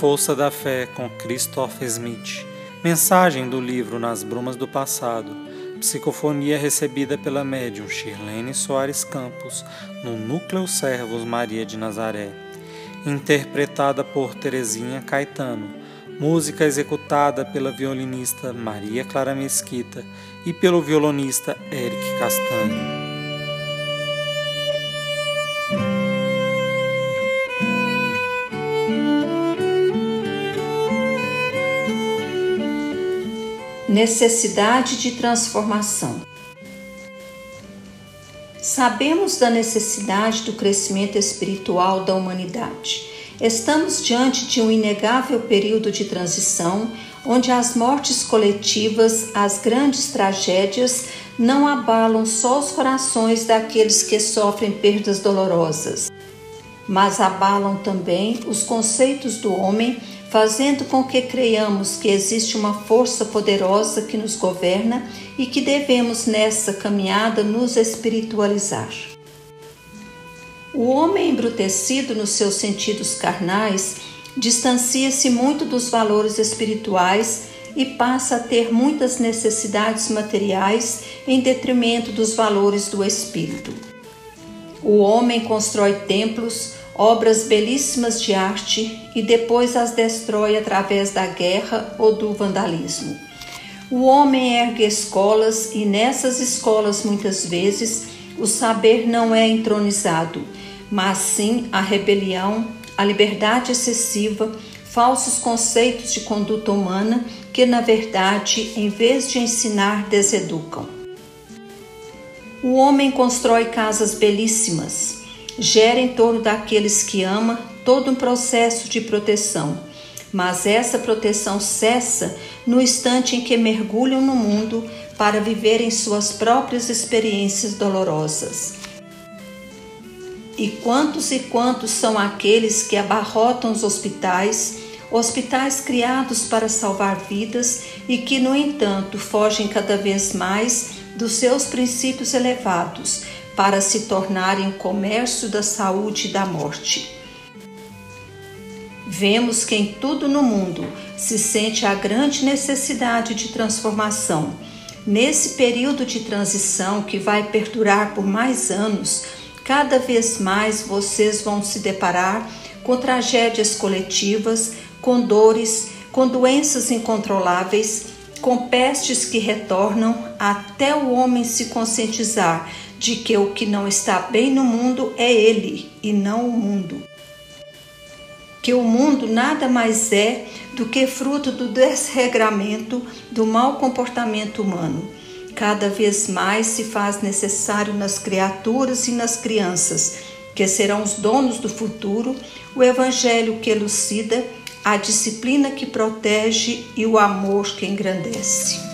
Força da Fé com Christopher Smith. Mensagem do livro Nas Brumas do Passado. Psicofonia recebida pela médium Shirlene Soares Campos no Núcleo Servos Maria de Nazaré. Interpretada por Terezinha Caetano. Música executada pela violinista Maria Clara Mesquita e pelo violonista Eric Castanho. Necessidade de transformação. Sabemos da necessidade do crescimento espiritual da humanidade. Estamos diante de um inegável período de transição, onde as mortes coletivas, as grandes tragédias, não abalam só os corações daqueles que sofrem perdas dolorosas, mas abalam também os conceitos do homem fazendo com que creiamos que existe uma força poderosa que nos governa e que devemos nessa caminhada nos espiritualizar. O homem embrutecido nos seus sentidos carnais distancia-se muito dos valores espirituais e passa a ter muitas necessidades materiais em detrimento dos valores do espírito. O homem constrói templos, obras belíssimas de arte e depois as destrói através da guerra ou do vandalismo. O homem ergue escolas e nessas escolas muitas vezes o saber não é entronizado, mas sim a rebelião, a liberdade excessiva, falsos conceitos de conduta humana que, na verdade, em vez de ensinar, deseducam. O homem constrói casas belíssimas, gera em torno daqueles que ama todo um processo de proteção, mas essa proteção cessa no instante em que mergulham no mundo para viverem suas próprias experiências dolorosas. E quantos e quantos são aqueles que abarrotam os hospitais, hospitais criados para salvar vidas e que, no entanto, fogem cada vez mais dos seus princípios elevados para se tornarem o comércio da saúde e da morte. Vemos que em tudo no mundo se sente a grande necessidade de transformação. Nesse período de transição que vai perdurar por mais anos, cada vez mais vocês vão se deparar com tragédias coletivas, com dores, com doenças incontroláveis, com pestes que retornam até o homem se conscientizar de que o que não está bem no mundo é ele e não o mundo. Que o mundo nada mais é do que fruto do desregramento do mau comportamento humano. Cada vez mais se faz necessário nas criaturas e nas crianças, que serão os donos do futuro, o evangelho que elucida, a disciplina que protege e o amor que engrandece.